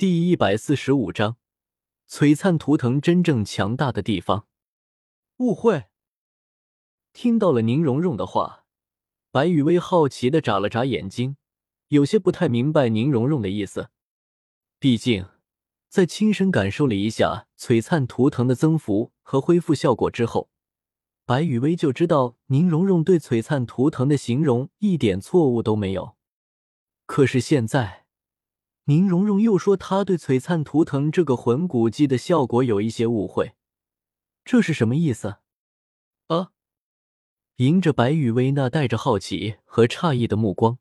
第一百四十五章，璀璨图腾真正强大的地方。误会。听到了宁荣荣的话，白雨薇好奇的眨了眨眼睛，有些不太明白宁荣荣的意思。毕竟，在亲身感受了一下璀璨图腾的增幅和恢复效果之后，白雨薇就知道宁荣荣对璀璨图腾的形容一点错误都没有。可是现在，宁荣荣又说他对璀璨图腾这个魂骨技的效果有一些误会，这是什么意思？啊！迎着白雨薇那带着好奇和诧异的目光，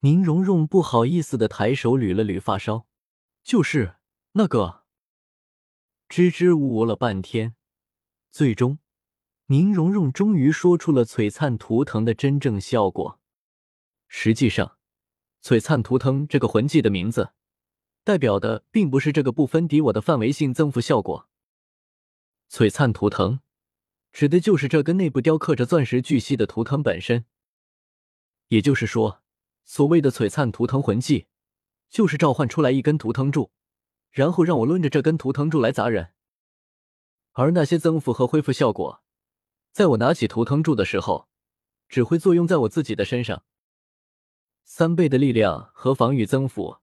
宁荣荣不好意思的抬手捋了捋发梢，就是那个。支支吾吾了半天，最终，宁荣荣终于说出了璀璨图腾的真正效果。实际上。璀璨图腾这个魂技的名字，代表的并不是这个不分敌我的范围性增幅效果。璀璨图腾指的就是这根内部雕刻着钻石巨细的图腾本身。也就是说，所谓的璀璨图腾魂技，就是召唤出来一根图腾柱，然后让我抡着这根图腾柱来砸人。而那些增幅和恢复效果，在我拿起图腾柱的时候，只会作用在我自己的身上。三倍的力量和防御增幅，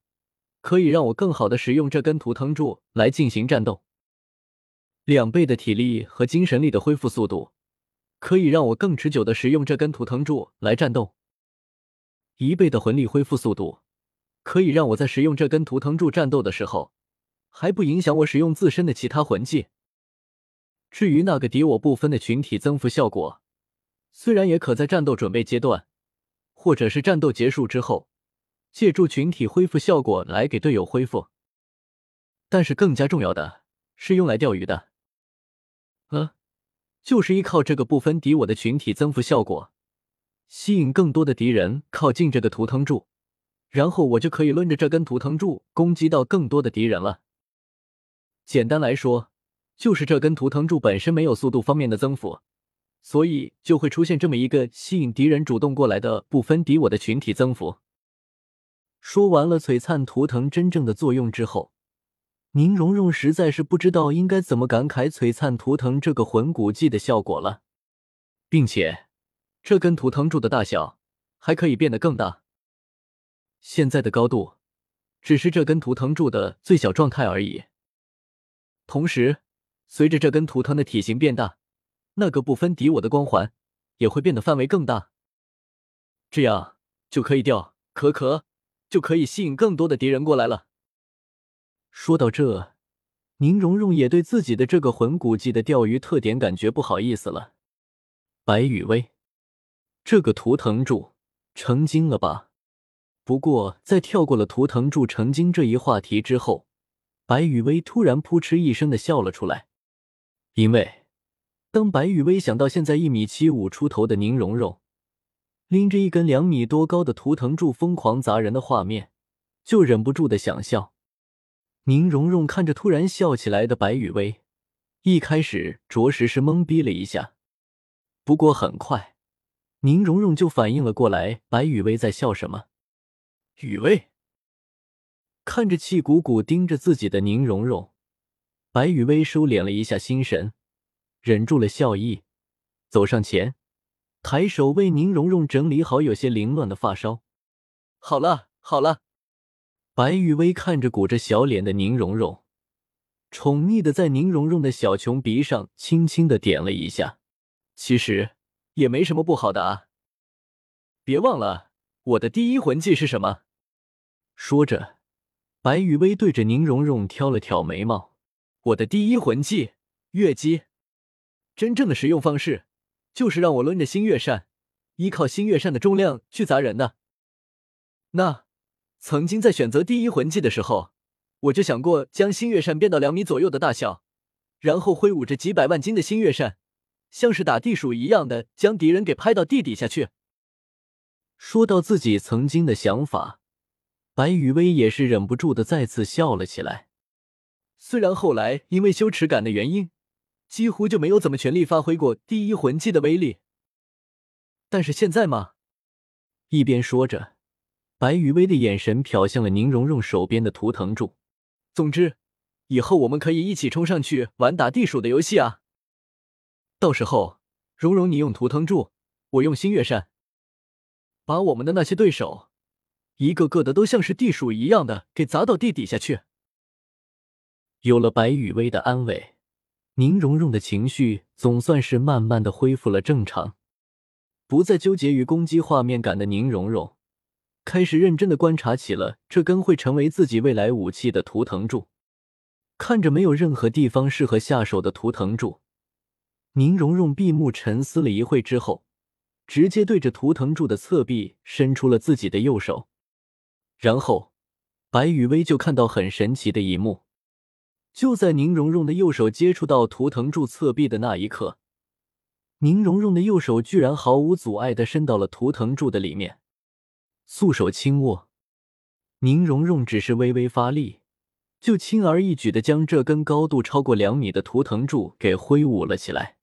可以让我更好的使用这根图腾柱来进行战斗。两倍的体力和精神力的恢复速度，可以让我更持久的使用这根图腾柱来战斗。一倍的魂力恢复速度，可以让我在使用这根图腾柱战斗的时候，还不影响我使用自身的其他魂技。至于那个敌我不分的群体增幅效果，虽然也可在战斗准备阶段。或者是战斗结束之后，借助群体恢复效果来给队友恢复。但是更加重要的是用来钓鱼的，呃，就是依靠这个不分敌我的群体增幅效果，吸引更多的敌人靠近这个图腾柱，然后我就可以抡着这根图腾柱攻击到更多的敌人了。简单来说，就是这根图腾柱本身没有速度方面的增幅。所以就会出现这么一个吸引敌人主动过来的不分敌我的群体增幅。说完了璀璨图腾真正的作用之后，宁荣荣实在是不知道应该怎么感慨璀璨图腾这个魂骨技的效果了，并且这根图腾柱的大小还可以变得更大。现在的高度只是这根图腾柱的最小状态而已。同时，随着这根图腾的体型变大。那个不分敌我的光环也会变得范围更大，这样就可以钓可可，就可以吸引更多的敌人过来了。说到这，宁荣荣也对自己的这个魂骨技的钓鱼特点感觉不好意思了。白雨薇，这个图腾柱成精了吧？不过在跳过了图腾柱成精这一话题之后，白雨薇突然扑哧一声的笑了出来，因为。当白雨薇想到现在一米七五出头的宁荣荣拎着一根两米多高的图腾柱疯狂砸人的画面，就忍不住的想笑。宁荣荣看着突然笑起来的白雨薇，一开始着实是懵逼了一下。不过很快，宁荣荣就反应了过来，白雨薇在笑什么。雨薇看着气鼓鼓盯着自己的宁荣荣，白雨薇收敛了一下心神。忍住了笑意，走上前，抬手为宁荣荣整理好有些凌乱的发梢。好了，好了。白雨薇看着鼓着小脸的宁荣荣，宠溺的在宁荣荣的小穷鼻上轻轻的点了一下。其实也没什么不好的啊。别忘了，我的第一魂技是什么？说着，白雨薇对着宁荣荣挑了挑眉毛。我的第一魂技，月姬。真正的使用方式，就是让我抡着星月扇，依靠星月扇的重量去砸人的。那曾经在选择第一魂技的时候，我就想过将星月扇变到两米左右的大小，然后挥舞着几百万斤的星月扇，像是打地鼠一样的将敌人给拍到地底下去。说到自己曾经的想法，白雨薇也是忍不住的再次笑了起来。虽然后来因为羞耻感的原因。几乎就没有怎么全力发挥过第一魂技的威力，但是现在嘛，一边说着，白雨薇的眼神瞟向了宁荣荣手边的图腾柱，总之，以后我们可以一起冲上去玩打地鼠的游戏啊！到时候，蓉蓉你用图腾柱，我用星月扇，把我们的那些对手，一个个的都像是地鼠一样的给砸到地底下去。有了白雨薇的安慰，宁荣荣的情绪总算是慢慢的恢复了正常。不再纠结于攻击画面感的宁荣荣，开始认真的观察起了这根会成为自己未来武器的图腾柱。看着没有任何地方适合下手的图腾柱，宁荣荣闭目沉思了一会之后，直接对着图腾柱的侧壁伸出了自己的右手。然后，白雨薇就看到很神奇的一幕：就在宁荣荣的右手接触到图腾柱侧壁的那一刻。宁荣荣的右手居然毫无阻碍的伸到了图腾柱的里面，素手轻握，宁荣荣只是微微发力，就轻而易举的将这根高度超过两米的图腾柱给挥舞了起来。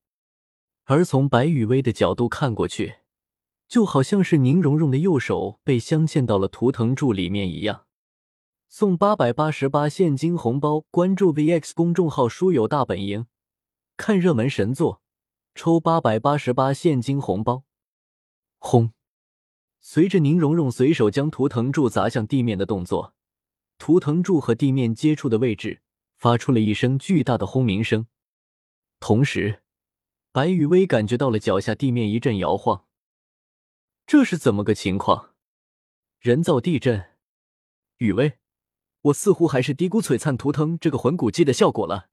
而从白雨薇的角度看过去，就好像是宁荣荣的右手被镶嵌到了图腾柱里面一样。送八百八十八现金红包，关注 VX 公众号“书友大本营”，看热门神作。抽八百八十八现金红包！轰！随着宁荣荣随手将图腾柱砸向地面的动作，图腾柱和地面接触的位置发出了一声巨大的轰鸣声。同时，白雨薇感觉到了脚下地面一阵摇晃。这是怎么个情况？人造地震？雨薇，我似乎还是低估璀璨图腾这个魂骨技的效果了。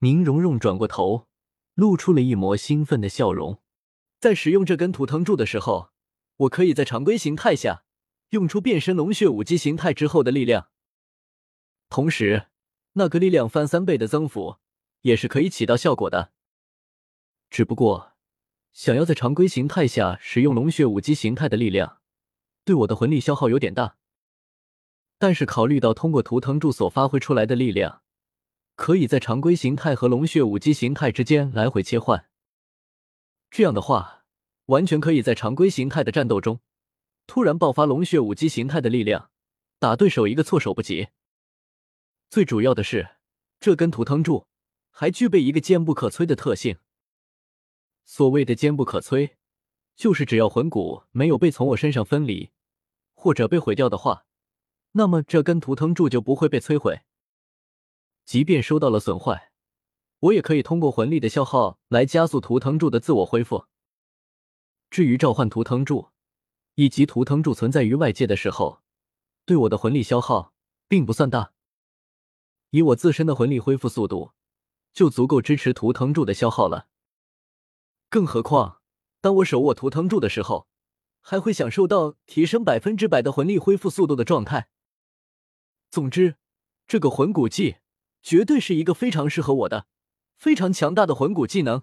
宁荣荣转过头。露出了一抹兴奋的笑容。在使用这根图腾柱的时候，我可以在常规形态下用出变身龙血武姬形态之后的力量，同时那个力量翻三倍的增幅也是可以起到效果的。只不过，想要在常规形态下使用龙血武姬形态的力量，对我的魂力消耗有点大。但是考虑到通过图腾柱所发挥出来的力量。可以在常规形态和龙血武姬形态之间来回切换，这样的话，完全可以在常规形态的战斗中突然爆发龙血武姬形态的力量，打对手一个措手不及。最主要的是，这根图腾柱还具备一个坚不可摧的特性。所谓的坚不可摧，就是只要魂骨没有被从我身上分离或者被毁掉的话，那么这根图腾柱就不会被摧毁。即便受到了损坏，我也可以通过魂力的消耗来加速图腾柱的自我恢复。至于召唤图腾柱，以及图腾柱存在于外界的时候，对我的魂力消耗并不算大。以我自身的魂力恢复速度，就足够支持图腾柱的消耗了。更何况，当我手握图腾柱的时候，还会享受到提升百分之百的魂力恢复速度的状态。总之，这个魂骨技。绝对是一个非常适合我的、非常强大的魂骨技能。